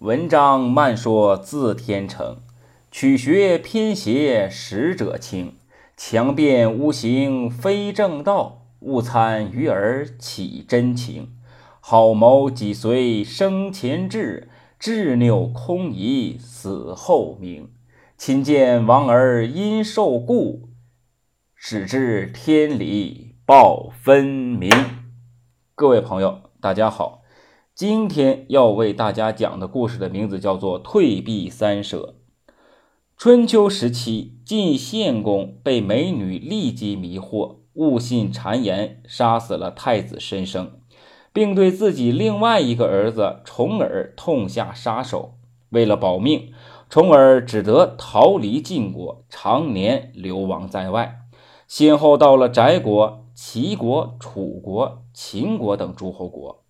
文章漫说自天成，曲学偏邪实者清。强辩无形非正道，勿参于耳起真情。好谋几随生前志，执拗空疑死后明。亲见亡儿因受故，始知天理报分明。各位朋友，大家好。今天要为大家讲的故事的名字叫做《退避三舍》。春秋时期，晋献公被美女利姬迷惑，误信谗言，杀死了太子申生，并对自己另外一个儿子重耳痛下杀手。为了保命，重耳只得逃离晋国，常年流亡在外，先后到了翟国、齐国、楚国、秦国等诸侯国。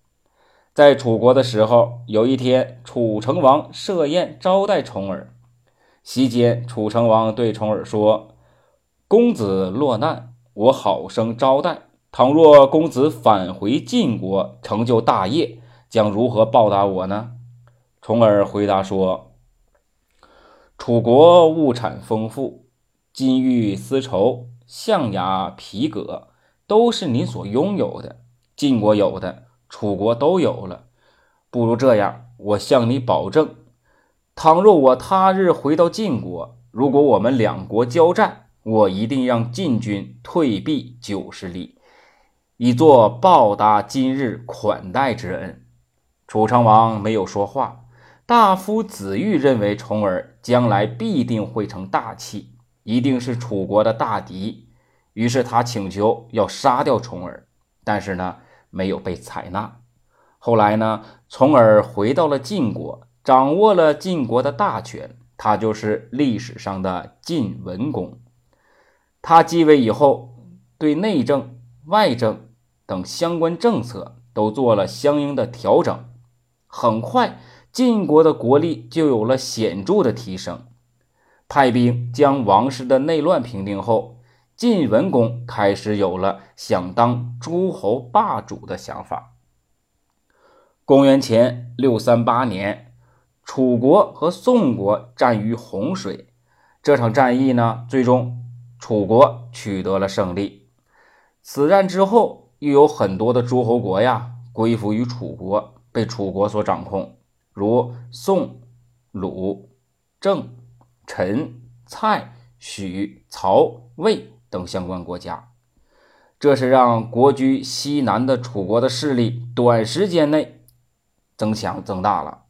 在楚国的时候，有一天，楚成王设宴招待重耳。席间，楚成王对重耳说：“公子落难，我好生招待。倘若公子返回晋国，成就大业，将如何报答我呢？”重耳回答说：“楚国物产丰富，金玉丝绸、象牙皮革都是您所拥有的。晋国有的。”楚国都有了，不如这样，我向你保证，倘若我他日回到晋国，如果我们两国交战，我一定让晋军退避九十里，以作报答今日款待之恩。楚成王没有说话。大夫子玉认为重耳将来必定会成大器，一定是楚国的大敌，于是他请求要杀掉重耳，但是呢？没有被采纳。后来呢？从而回到了晋国，掌握了晋国的大权。他就是历史上的晋文公。他继位以后，对内政、外政等相关政策都做了相应的调整。很快，晋国的国力就有了显著的提升。派兵将王室的内乱平定后。晋文公开始有了想当诸侯霸主的想法。公元前六三八年，楚国和宋国战于洪水，这场战役呢，最终楚国取得了胜利。此战之后，又有很多的诸侯国呀归附于楚国，被楚国所掌控，如宋、鲁、郑、陈、蔡、许、曹、魏。等相关国家，这是让国居西南的楚国的势力短时间内增强增大了。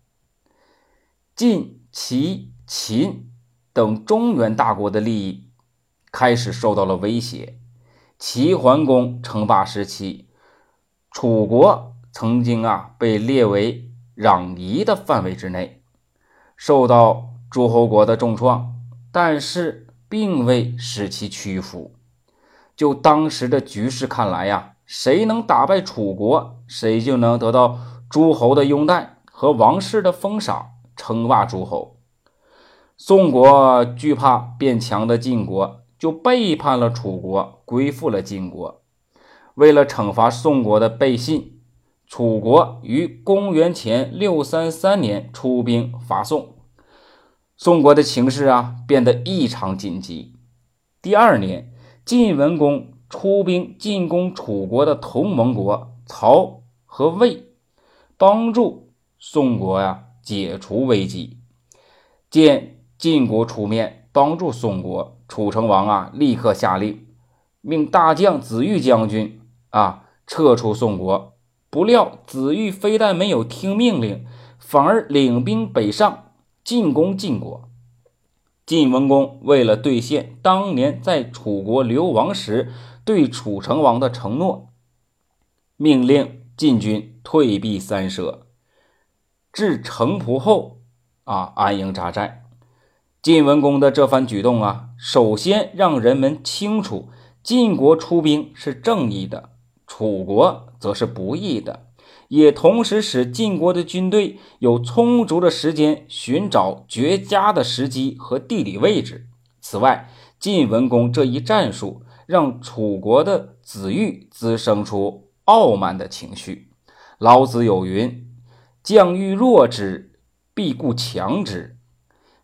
晋、齐、秦等中原大国的利益开始受到了威胁。齐桓公称霸时期，楚国曾经啊被列为攘夷的范围之内，受到诸侯国的重创，但是。并未使其屈服。就当时的局势看来呀，谁能打败楚国，谁就能得到诸侯的拥戴和王室的封赏，称霸诸侯。宋国惧怕变强的晋国，就背叛了楚国，归附了晋国。为了惩罚宋国的背信，楚国于公元前六三三年出兵伐宋。宋国的情势啊变得异常紧急。第二年，晋文公出兵进攻楚国的同盟国曹和魏，帮助宋国呀解除危机。见晋国出面帮助宋国，楚成王啊立刻下令，命大将子玉将军啊撤出宋国。不料子玉非但没有听命令，反而领兵北上。进攻晋国，晋文公为了兑现当年在楚国流亡时对楚成王的承诺，命令晋军退避三舍，至城濮后啊安营扎寨。晋文公的这番举动啊，首先让人们清楚晋国出兵是正义的，楚国则是不义的。也同时使晋国的军队有充足的时间寻找绝佳的时机和地理位置。此外，晋文公这一战术让楚国的子玉滋生出傲慢的情绪。老子有云：“将欲弱之，必固强之。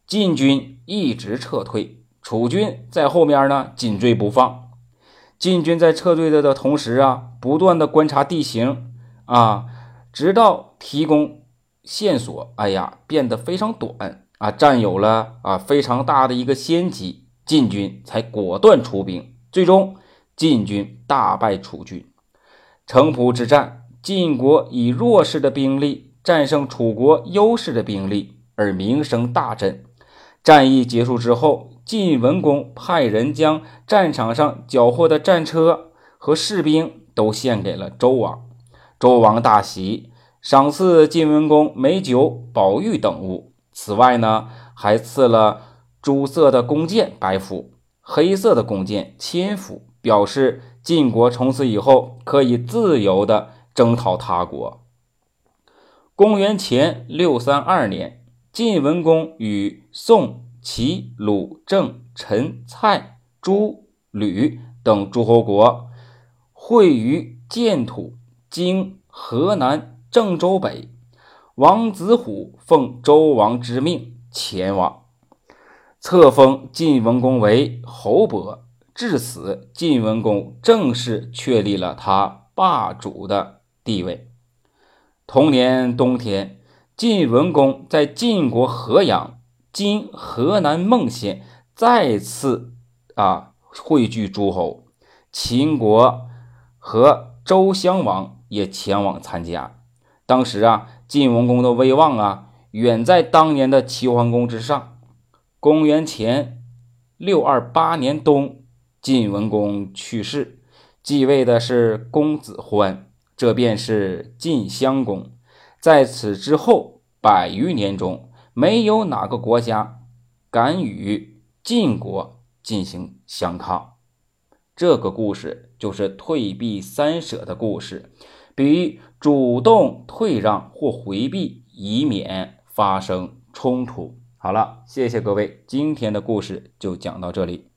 晋军一直撤退，楚军在后面呢紧追不放。晋军在撤退的的同时啊，不断的观察地形啊，直到提供线索，哎呀，变得非常短啊，占有了啊非常大的一个先机，晋军才果断出兵。最终，晋军大败楚军。城濮之战，晋国以弱势的兵力战胜楚国优势的兵力，而名声大振。战役结束之后，晋文公派人将战场上缴获的战车和士兵都献给了周王。周王大喜，赏赐晋文公美酒、宝玉等物。此外呢，还赐了朱色的弓箭百副，黑色的弓箭千副，表示晋国从此以后可以自由的征讨他国。公元前六三二年。晋文公与宋、齐、鲁、郑、陈、蔡、朱、吕等诸侯国会于建土（今河南郑州北）。王子虎奉周王之命前往，册封晋文公为侯伯。至此，晋文公正式确立了他霸主的地位。同年冬天。晋文公在晋国河阳（今河南孟县）再次啊汇聚诸侯，秦国和周襄王也前往参加。当时啊，晋文公的威望啊远在当年的齐桓公之上。公元前六二八年冬，晋文公去世，继位的是公子欢，这便是晋襄公。在此之后百余年中，没有哪个国家敢与晋国进行相抗。这个故事就是退避三舍的故事，比喻主动退让或回避，以免发生冲突。好了，谢谢各位，今天的故事就讲到这里。